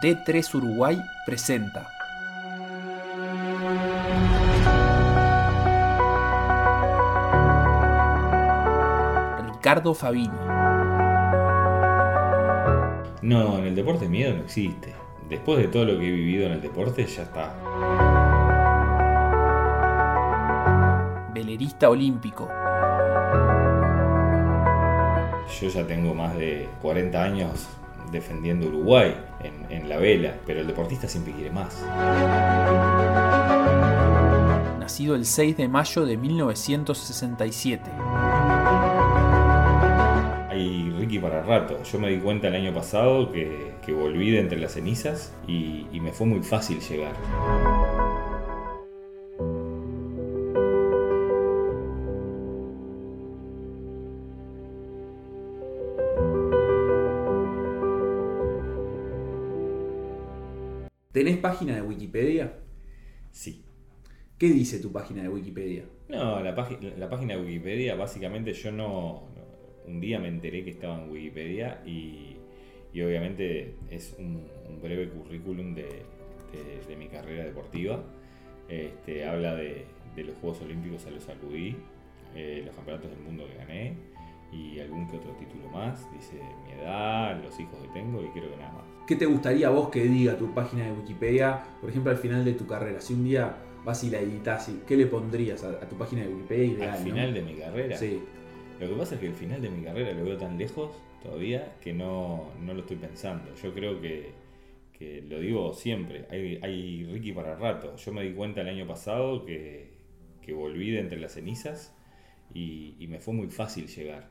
D3 Uruguay presenta. Ricardo Fabini. No, en el deporte miedo no existe. Después de todo lo que he vivido en el deporte, ya está. Velerista olímpico. Yo ya tengo más de 40 años defendiendo Uruguay en, en la vela, pero el deportista siempre quiere más. Nacido el 6 de mayo de 1967. Hay Ricky para rato. Yo me di cuenta el año pasado que, que volví de entre las cenizas y, y me fue muy fácil llegar. ¿Tenés página de Wikipedia? Sí. ¿Qué dice tu página de Wikipedia? No, la, página la página de Wikipedia, básicamente yo no, Un día me enteré que estaba en Wikipedia y, y obviamente es un, un breve currículum de, de- de mi carrera deportiva. Este, habla de, de los Juegos Olímpicos a los acudí, eh, los campeonatos del mundo que gané y algún que otro título más. Dice mi edad, los hijos que tengo y creo que nada más. ¿Qué te gustaría vos que diga tu página de Wikipedia, por ejemplo, al final de tu carrera? Si un día vas y la editas, ¿qué le pondrías a, a tu página de Wikipedia ideal? Al ¿no? final de mi carrera. Sí. Lo que pasa es que el final de mi carrera lo veo tan lejos todavía que no, no lo estoy pensando. Yo creo que, que lo digo siempre, hay, hay Ricky para rato. Yo me di cuenta el año pasado que, que volví de entre las cenizas y, y me fue muy fácil llegar.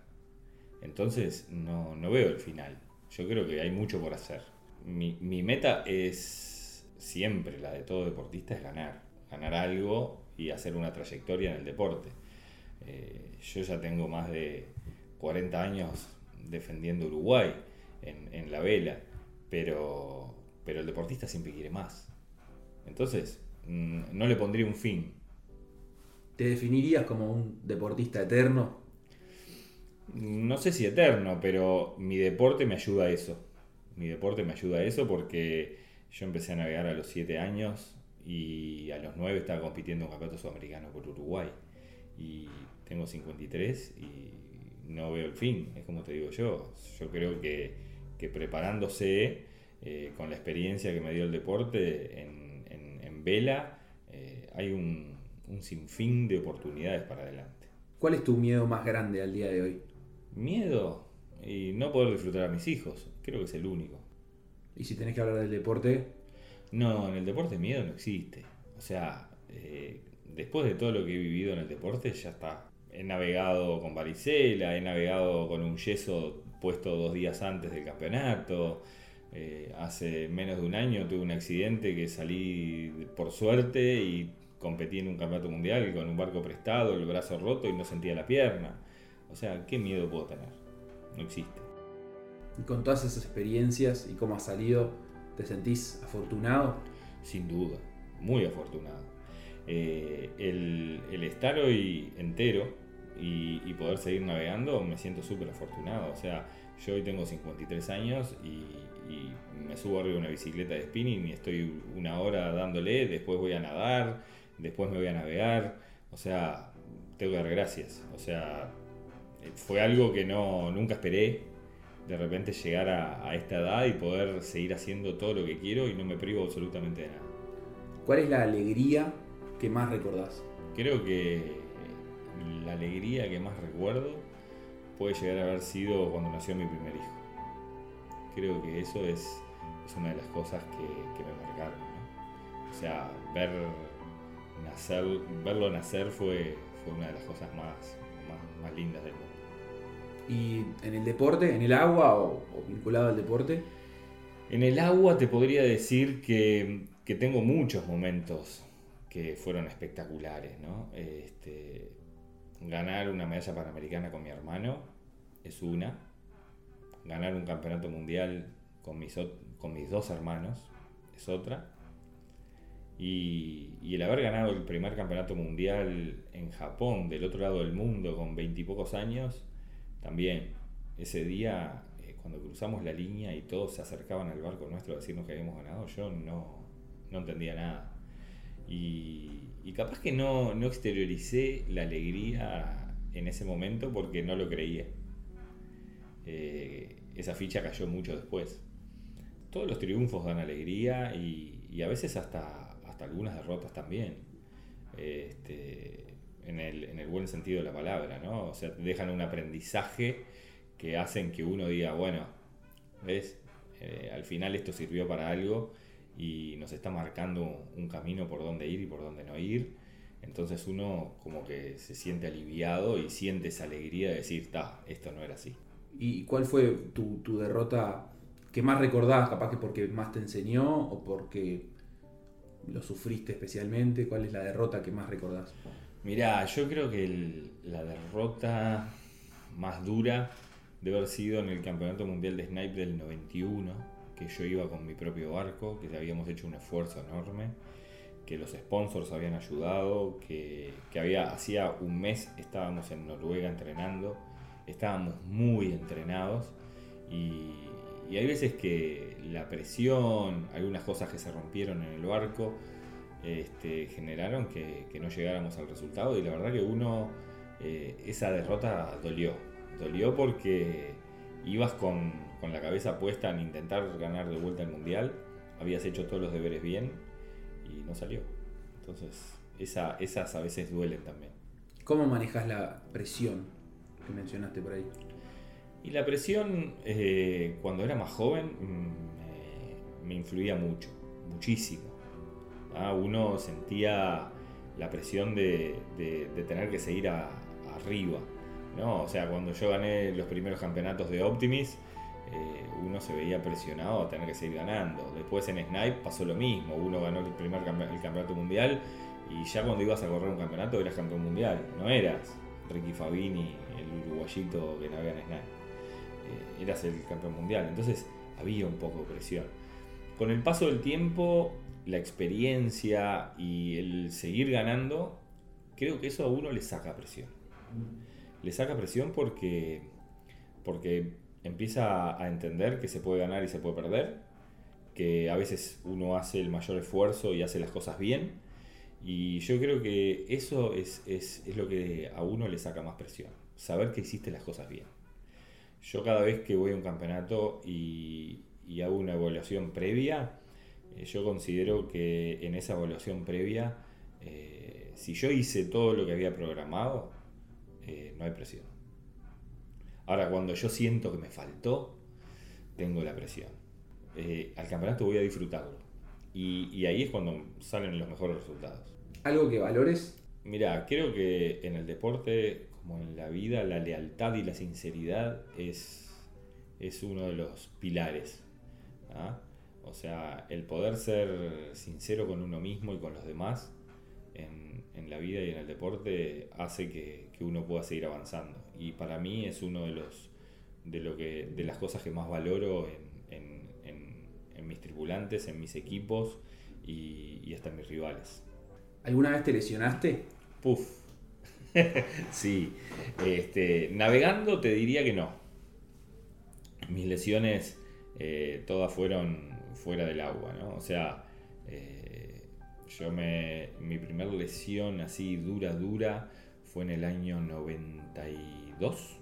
Entonces no, no veo el final. Yo creo que hay mucho por hacer. Mi, mi meta es siempre, la de todo deportista, es ganar. Ganar algo y hacer una trayectoria en el deporte. Eh, yo ya tengo más de 40 años defendiendo Uruguay en, en la vela, pero, pero el deportista siempre quiere más. Entonces, mm, no le pondría un fin. ¿Te definirías como un deportista eterno? No sé si eterno, pero mi deporte me ayuda a eso. Mi deporte me ayuda a eso porque yo empecé a navegar a los 7 años y a los 9 estaba compitiendo en un campeonato sudamericano por Uruguay. Y tengo 53 y no veo el fin, es como te digo yo. Yo creo que, que preparándose eh, con la experiencia que me dio el deporte en, en- vela, eh, hay un, un sinfín de oportunidades para adelante. ¿Cuál es tu miedo más grande al día de hoy? Miedo y no poder disfrutar a mis hijos, creo que es el único. Y si tenés que hablar del deporte, No, en el deporte miedo no existe. O sea, eh, después de todo lo que he vivido en el deporte, ya está. He navegado con varicela, he navegado con un yeso puesto dos días antes del campeonato. Eh, hace menos de un año tuve un accidente que salí por suerte y competí en un campeonato mundial con un barco prestado, el brazo roto y no sentía la pierna. O sea, ¿qué miedo puedo tener? No existe. y con todas esas experiencias y cómo has salido, ¿te sentís afortunado? Sin duda, muy afortunado. Eh, el, el estar hoy entero y, y poder seguir navegando, me siento súper afortunado. O sea, yo hoy tengo 53 años y, y me subo arriba de una bicicleta de spinning y estoy una hora dándole, después voy a nadar, después me voy a navegar. O sea, tengo que dar gracias. O sea, fue algo que no, nunca esperé. De repente llegar a, a esta edad y poder seguir haciendo todo lo que quiero y no me privo absolutamente de nada. ¿Cuál es la alegría que más recordás? Creo que la alegría que más recuerdo puede llegar a haber sido cuando nació mi primer hijo. Creo que eso es, es una de las cosas que, que me marcaron. ¿no? O sea, ver nacer, verlo nacer fue, fue una de las cosas más, más, más lindas del mundo. ¿Y en el deporte, en el agua o, o vinculado al deporte? En el agua te podría decir que, que tengo muchos momentos que fueron espectaculares, ¿no? Este, ganar una medalla panamericana con mi hermano es una. Ganar un campeonato mundial con mis, con mis dos hermanos es otra. Y el haber ganado el primer campeonato mundial en Japón, del otro lado del mundo, con veintipocos años, también ese día, eh, cuando cruzamos la línea y todos se acercaban al barco nuestro a decirnos que habíamos ganado, yo no, no entendía nada. Y, capaz que no, no exterioricé la alegría en ese momento porque no lo creía. Eh, esa ficha cayó mucho después. Todos los triunfos dan alegría y, y a veces hasta, hasta algunas derrotas también. Este, en, el, en el buen sentido de la palabra, ¿no? O sea, dejan un aprendizaje que hacen que uno diga, bueno, ¿ves? Eh, al final esto sirvió para algo y nos está marcando un camino por dónde ir y por dónde no ir. Entonces uno como que se siente aliviado y siente esa alegría de decir, ta, esto no era así. ¿Y cuál fue tu, tu derrota que más recordás? Capaz que porque más te enseñó o porque lo sufriste especialmente. ¿Cuál es la derrota que más recordás? Mirá, yo creo que la derrota más dura debe haber sido en el Campeonato Mundial de Snipe del 91, que yo iba con mi propio barco, que habíamos hecho un esfuerzo enorme, que los sponsors habían ayudado, que, había, hacía un mes estábamos en Noruega entrenando, estábamos muy entrenados y hay veces que la presión, algunas cosas que se rompieron en el barco, este, generaron que, que no llegáramos al resultado y la verdad que uno, eh, esa derrota dolió, dolió porque ibas con, con la cabeza puesta en intentar ganar de vuelta el mundial, habías hecho todos los deberes bien y no salió. Entonces, esa, esas a veces duelen también. ¿Cómo manejas la presión que mencionaste por ahí? Y la presión, eh, cuando era más joven, mm, me, me influía mucho, muchísimo. Uno sentía la presión de, tener que seguir arriba. ¿no? O sea, cuando yo gané los primeros campeonatos de Optimis, eh, uno se veía presionado a tener que seguir ganando. Después en Snipe pasó lo mismo. Uno ganó el primer campe- el campeonato mundial y ya cuando ibas a correr un campeonato eras campeón mundial. No eras Ricky Fabini, el uruguayito que navega en Snipe. Eh, eras el campeón mundial. Entonces había un poco de presión. Con el paso del tiempo, la experiencia y el seguir ganando, creo que eso a uno le saca presión. Le saca presión porque, porque empieza a entender que se puede ganar y se puede perder, que a veces uno hace el mayor esfuerzo y hace las cosas bien. Y yo creo que eso es, es, es lo que a uno le saca más presión, saber que hiciste las cosas bien. Yo cada vez que voy a un campeonato y, y hago una evaluación previa, eh, yo considero que en esa evaluación previa, eh, si yo hice todo lo que había programado, eh, no hay presión. Ahora, cuando yo siento que me faltó, tengo la presión. Al campeonato voy a disfrutarlo. Y, y ahí es cuando salen los mejores resultados. ¿Algo que valores? Mira, creo que en el deporte, como en la vida, la lealtad y la sinceridad es, es uno de los pilares. ¿Ah? O sea, el poder ser sincero con uno mismo y con los demás en, en la vida y en el deporte hace que, que uno pueda seguir avanzando. Y para mí es uno de los de lo que de las cosas que más valoro en, en- en- en mis tripulantes, en mis equipos y, y hasta en mis rivales. ¿Alguna vez te lesionaste? Puf. sí. Este, navegando te diría que no. Mis lesiones eh, todas fueron fuera del agua, ¿no? O sea, eh, yo me. Mi primer lesión así dura, dura fue en el año 92,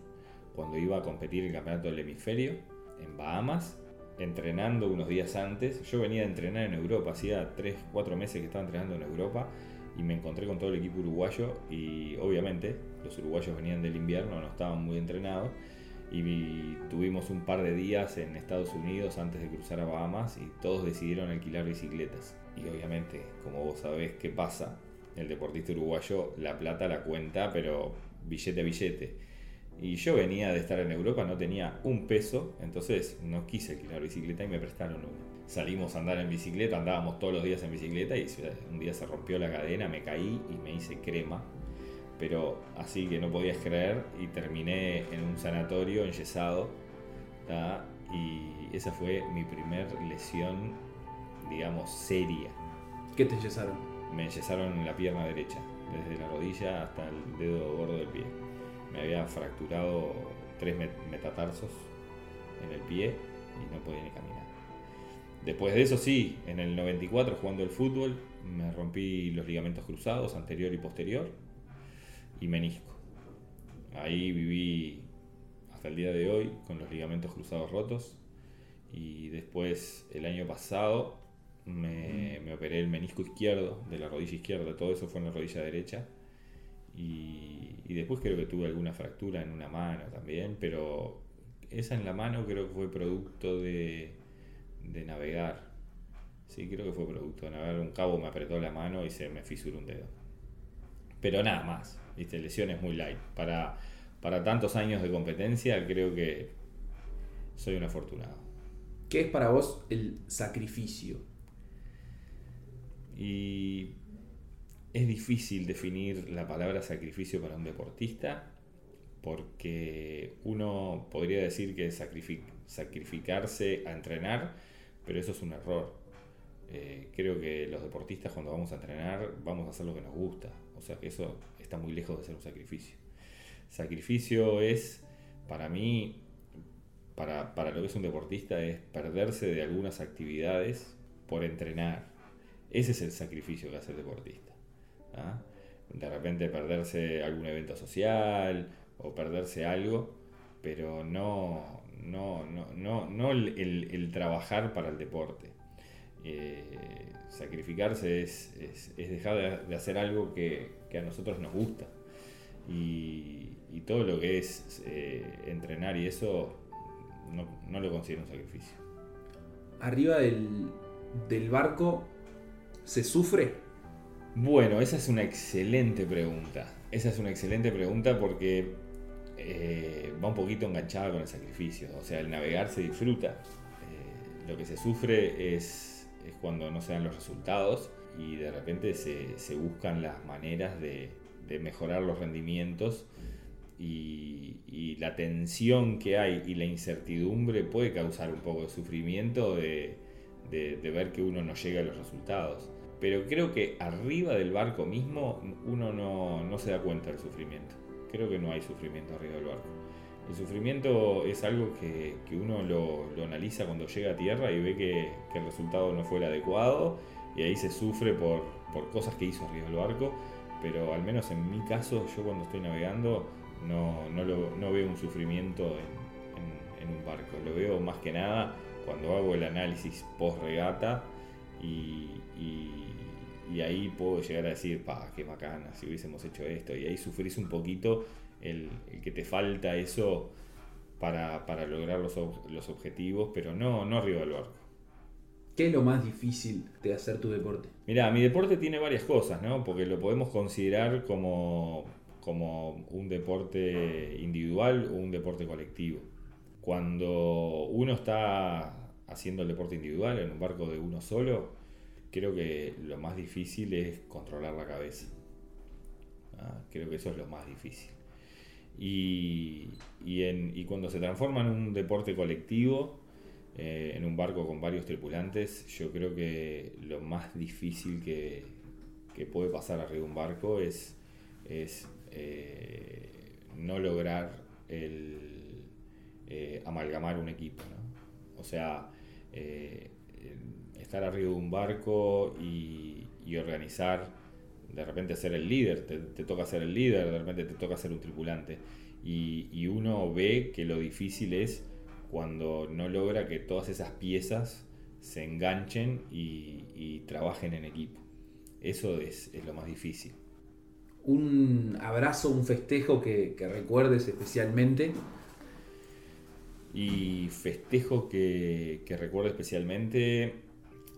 cuando iba a competir el campeonato del hemisferio en Bahamas, entrenando unos días antes. Yo venía de entrenar en Europa, hacía 3, 4 meses que estaba entrenando en Europa y me encontré con todo el equipo uruguayo y obviamente los uruguayos venían del invierno, no estaban muy entrenados y vi- tuvimos un par de días en Estados Unidos antes de cruzar a Bahamas y todos decidieron alquilar bicicletas. Y obviamente, como vos sabés qué pasa, el deportista uruguayo la plata la cuenta, pero billete a billete. Y yo venía de estar en Europa, no tenía un peso, entonces no quise alquilar bicicleta y me prestaron una. Salimos a andar en bicicleta, andábamos todos los días en bicicleta y un día se rompió la cadena, me caí y me hice crema. Pero así que no podías creer y terminé en un sanatorio enyesado. ¿tá? Y esa fue mi primer lesión, digamos, seria. ¿Qué te enyesaron? Me enyesaron en la pierna derecha, desde la rodilla hasta el dedo gordo del pie. Me había fracturado tres met- metatarsos en el pie y no podía ni caminar. Después de eso sí, en el 94 jugando el fútbol me rompí los ligamentos cruzados anterior y posterior y menisco. Ahí viví hasta el día de hoy con los ligamentos cruzados rotos y después el año pasado me, me operé el menisco izquierdo de la rodilla izquierda, todo eso fue en la rodilla derecha y, y después creo que tuve alguna fractura en una mano también, pero esa en la mano creo que fue producto de, de navegar. Sí, creo que fue producto de navegar. Un cabo me apretó la mano y se me fisuró un dedo. Pero nada más, ¿viste? lesiones muy light. Para, para tantos años de competencia creo que soy un afortunado. ¿Qué es para vos el sacrificio? Y es difícil definir la palabra sacrificio para un deportista porque uno podría decir que sacrificarse a entrenar, pero eso es un error. Eh, creo que los deportistas cuando vamos a entrenar vamos a hacer lo que nos gusta, o sea que eso está muy lejos de ser un sacrificio. Sacrificio es, para mí, para, para lo que es un deportista, es perderse de algunas actividades por entrenar. Ese es el sacrificio que hace el deportista. ¿ah? De repente perderse algún evento social, o perderse algo, pero no, no, no, no, no el, el, trabajar para el deporte. Eh, sacrificarse es, es, es dejar de, hacer algo que, que, a nosotros nos gusta. Y, y todo lo que es eh, entrenar y eso no, no, lo considero un sacrificio. Arriba del, del barco se sufre. Bueno, esa es una excelente pregunta. Esa es una excelente pregunta porque eh, va un poquito enganchada con el sacrificio. O sea, el navegar se disfruta. Eh, lo que se sufre es, es, cuando no se dan los resultados y de repente se, se buscan las maneras de, de, mejorar los rendimientos y, y, la tensión que hay y la incertidumbre puede causar un poco de sufrimiento de, de, de ver que uno no llega a los resultados. Pero creo que arriba del barco mismo uno no, no se da cuenta del sufrimiento creo que no hay sufrimiento arriba del barco. El sufrimiento es algo que, uno lo, analiza cuando llega a tierra y ve que, el resultado no fue el adecuado y ahí se sufre por, por, cosas que hizo arriba del barco, pero al menos en mi caso, yo cuando estoy navegando no, no, lo, no veo un sufrimiento en, en, en, un barco, lo veo más que nada cuando hago el análisis post regata y, y y ahí puedo llegar a decir, pa, qué bacana, si hubiésemos hecho esto, y ahí sufrís un poquito el, el que te falta eso para, para lograr los, los, objetivos, pero no, no arriba del barco. ¿Qué es lo más difícil de hacer tu deporte? Mira, mi deporte tiene varias cosas, ¿no? Porque lo podemos considerar como, como un deporte individual o un deporte colectivo. Cuando uno está haciendo el deporte individual en un barco de uno solo, creo que lo más difícil es controlar la cabeza. ¿ah? Creo que eso es lo más difícil. Y, y, en, y cuando se transforma en un deporte colectivo, eh, en un barco con varios tripulantes, yo creo que lo más difícil que, que puede pasar arriba de un barco es, es eh, no lograr el, eh, amalgamar un equipo. ¿no? O sea, eh, estar arriba de un barco y, y, organizar, de repente ser el líder, te, te, toca ser el líder, de repente te toca ser un tripulante. Y, y, uno ve que lo difícil es cuando no logra que todas esas piezas se enganchen y, y trabajen en equipo. Eso es, es, lo más difícil. Un abrazo, un festejo que, que recuerdes especialmente. Y festejo que, que recuerdo especialmente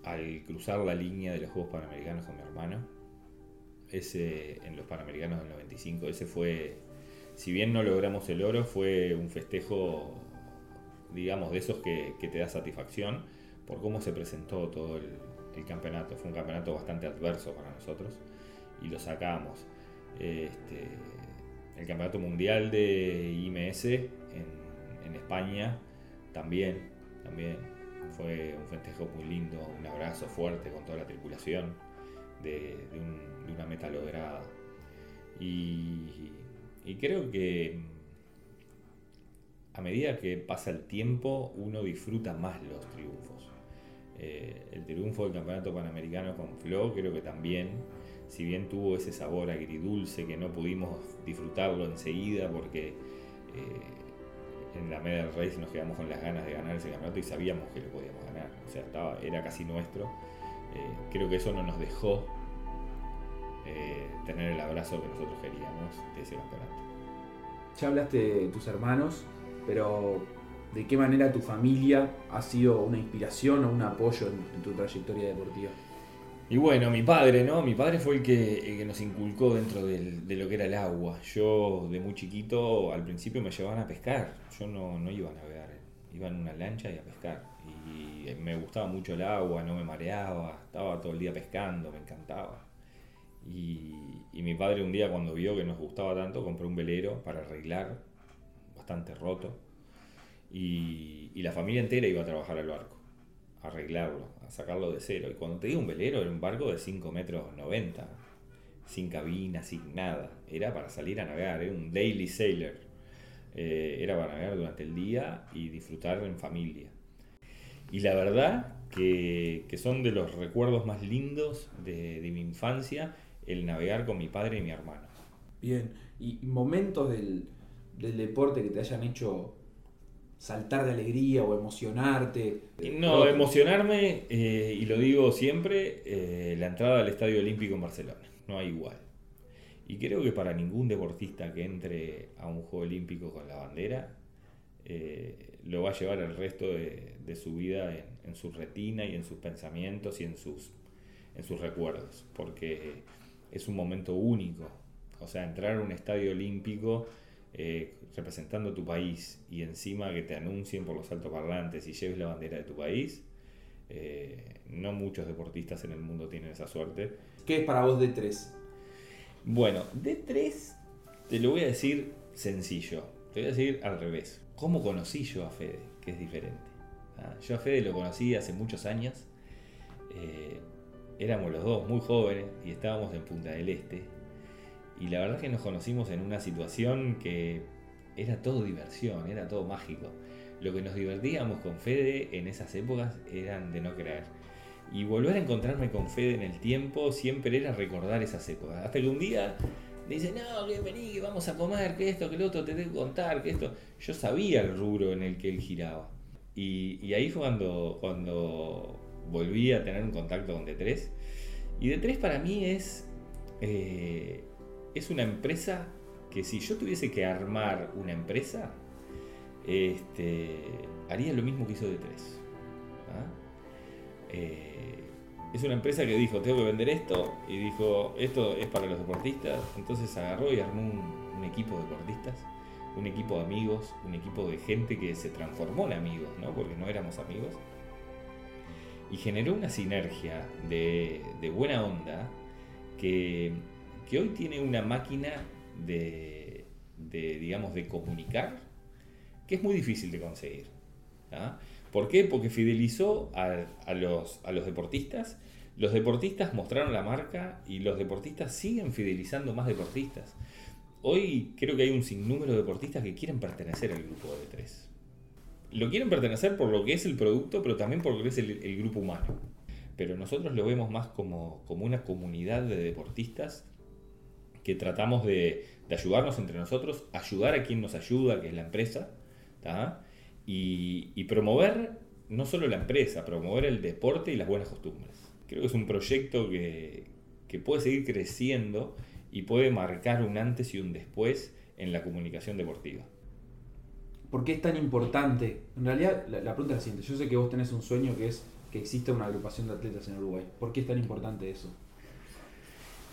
al cruzar la línea de los Juegos Panamericanos con mi hermano. Ese en los Panamericanos del 95, ese fue, si bien no logramos el oro, fue un festejo, digamos, de esos que, te da satisfacción por cómo se presentó todo el, el, campeonato. Fue un campeonato bastante adverso para nosotros y lo sacamos. Este, el campeonato mundial de IMS en, en España también, también fue un festejo muy lindo, un abrazo fuerte con toda la tripulación de, un, una meta lograda. Y, y, creo que a medida que pasa el tiempo uno disfruta más los triunfos. Eh, el triunfo del Campeonato Panamericano con Flo creo que también, si bien tuvo ese sabor agridulce que no pudimos disfrutarlo enseguida porque eh, en la media del race nos quedamos con las ganas de ganar ese campeonato y sabíamos que lo podíamos ganar, o sea, estaba, era casi nuestro. Eh, creo que eso no nos dejó tener el abrazo que nosotros queríamos de ese campeonato. Ya hablaste de tus hermanos, pero ¿de qué manera tu familia ha sido una inspiración o un apoyo en, tu trayectoria deportiva? Y bueno, mi padre, ¿no? Mi padre fue el que, nos inculcó dentro de lo que era el agua. Yo de muy chiquito al principio me llevaban a pescar. Yo no, no iba a navegar, iba en una lancha y a pescar. Y me gustaba mucho el agua, no me mareaba, estaba todo el día pescando, me encantaba. Y, mi padre un día cuando vio que nos gustaba tanto compró un velero para arreglar bastante roto. Y, la familia entera iba a trabajar al barco, a arreglarlo, a sacarlo de cero. Y cuando te digo un velero, era un barco de 5 metros 90, sin cabina, sin nada. Era para salir a navegar, era un daily sailor. Eh, era para navegar durante el día y disfrutar en familia. Y la verdad que, son de los recuerdos más lindos de, de mi infancia el navegar con mi padre y mi hermano. Bien, y momentos del, del deporte que te hayan hecho saltar de alegría o emocionarte? No, emocionarme, eh, y lo digo siempre, eh, la entrada al Estadio Olímpico en Barcelona, no hay igual. Y creo que para ningún deportista que entre a un Juego Olímpico con la bandera, eh, lo va a llevar el resto de, su vida en, su retina y en sus pensamientos y en sus, en sus recuerdos, porque es un momento único. O sea, entrar a un estadio olímpico eh, representando tu país y encima que te anuncien por los altoparlantes y lleves la bandera de tu país, eh, no muchos deportistas en el mundo tienen esa suerte. ¿Qué es para vos D3? Bueno, D3 te lo voy a decir sencillo, te voy a decir al revés. ¿Cómo conocí yo a Fede? Que es diferente. Ah, yo a Fede lo conocí hace muchos años. Eh, éramos los dos muy jóvenes y estábamos en Punta del Este y la verdad que nos conocimos en una situación que era todo diversión, era todo mágico. Lo que nos divertíamos con Fede en esas épocas eran de no creer. Y volver a encontrarme con Fede en el tiempo siempre era recordar esas épocas. Hasta que un día me dice, no, que vení, que vamos a comer, que esto, que lo otro, te tengo que contar, que esto. Yo sabía el rubro en el que él giraba. Y, ahí fue cuando, cuando volví a tener un contacto con D3. Y D3 para mí es eh, es una empresa que si yo tuviese que armar una empresa, este, haría lo mismo que hizo D3. ¿ah? Eh, es una empresa que dijo, tengo que vender esto, y dijo, esto es para los deportistas, entonces agarró y armó un, equipo de deportistas, un equipo de amigos, un equipo de gente que se transformó en amigos, ¿no? porque no éramos amigos, y generó una sinergia de, buena onda que que hoy tiene una máquina de, digamos, de comunicar que es muy difícil de conseguir. ¿ah? ¿Por qué? Porque fidelizó a, los, a los deportistas, los deportistas mostraron la marca y los deportistas siguen fidelizando más deportistas. Hoy creo que hay un sinnúmero de deportistas que quieren pertenecer al grupo de tres. Lo quieren pertenecer por lo que es el producto, pero también por lo que es el, grupo humano. Pero nosotros lo vemos más como, como una comunidad de deportistas que tratamos de, ayudarnos entre nosotros, ayudar a quien nos ayuda, que es la empresa, y, promover no solo la empresa, promover el deporte y las buenas costumbres. Creo que es un proyecto que, puede seguir creciendo y puede marcar un antes y un después en la comunicación deportiva. ¿Por qué es tan importante? En realidad, la, la, pregunta es la siguiente. Yo sé que vos tenés un sueño que es que exista una agrupación de atletas en Uruguay. ¿Por qué es tan importante eso?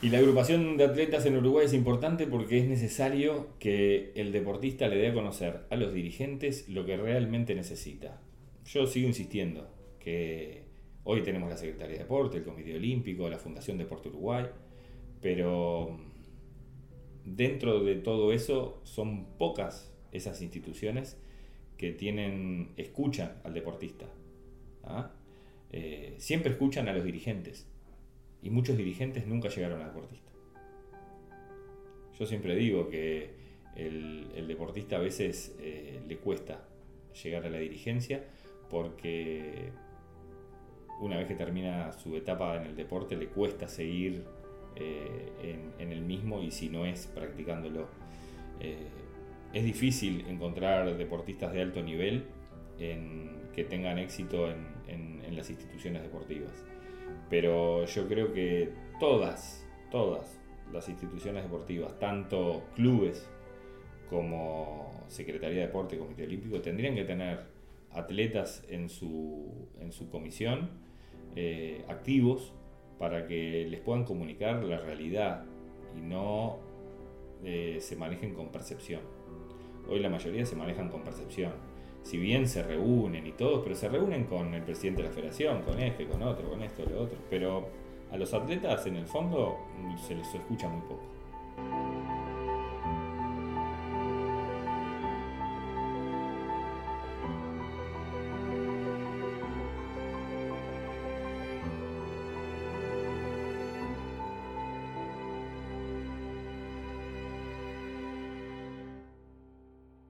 Y la agrupación de atletas en Uruguay es importante porque es necesario que el deportista le dé a conocer a los dirigentes lo que realmente necesita. Yo sigo insistiendo que hoy tenemos la Secretaría de Deporte, el Comité Olímpico, la Fundación Deporte Uruguay, pero dentro de todo eso son pocas esas instituciones que tienen, escuchan al deportista. ¿ah? Eh, siempre escuchan a los dirigentes y muchos dirigentes nunca llegaron a deportista. Yo siempre digo que el, deportista a veces eh, le cuesta llegar a la dirigencia porque una vez que termina su etapa en el deporte le cuesta seguir eh, en, el mismo y si no es practicándolo. Eh, es difícil encontrar deportistas de alto nivel que tengan éxito en, en, las instituciones deportivas. Pero yo creo que todas, todas las instituciones deportivas, tanto clubes como Secretaría de Deporte, Comité Olímpico, tendrían que tener atletas en su, en su comisión eh, activos para que les puedan comunicar la realidad y no eh, se manejen con percepción. Hoy la mayoría se manejan con percepción. Si bien se reúnen y todos, pero se reúnen con el presidente de la federación, con este, con otro, con esto, lo otro. Pero a los atletas en el fondo se les escucha muy poco.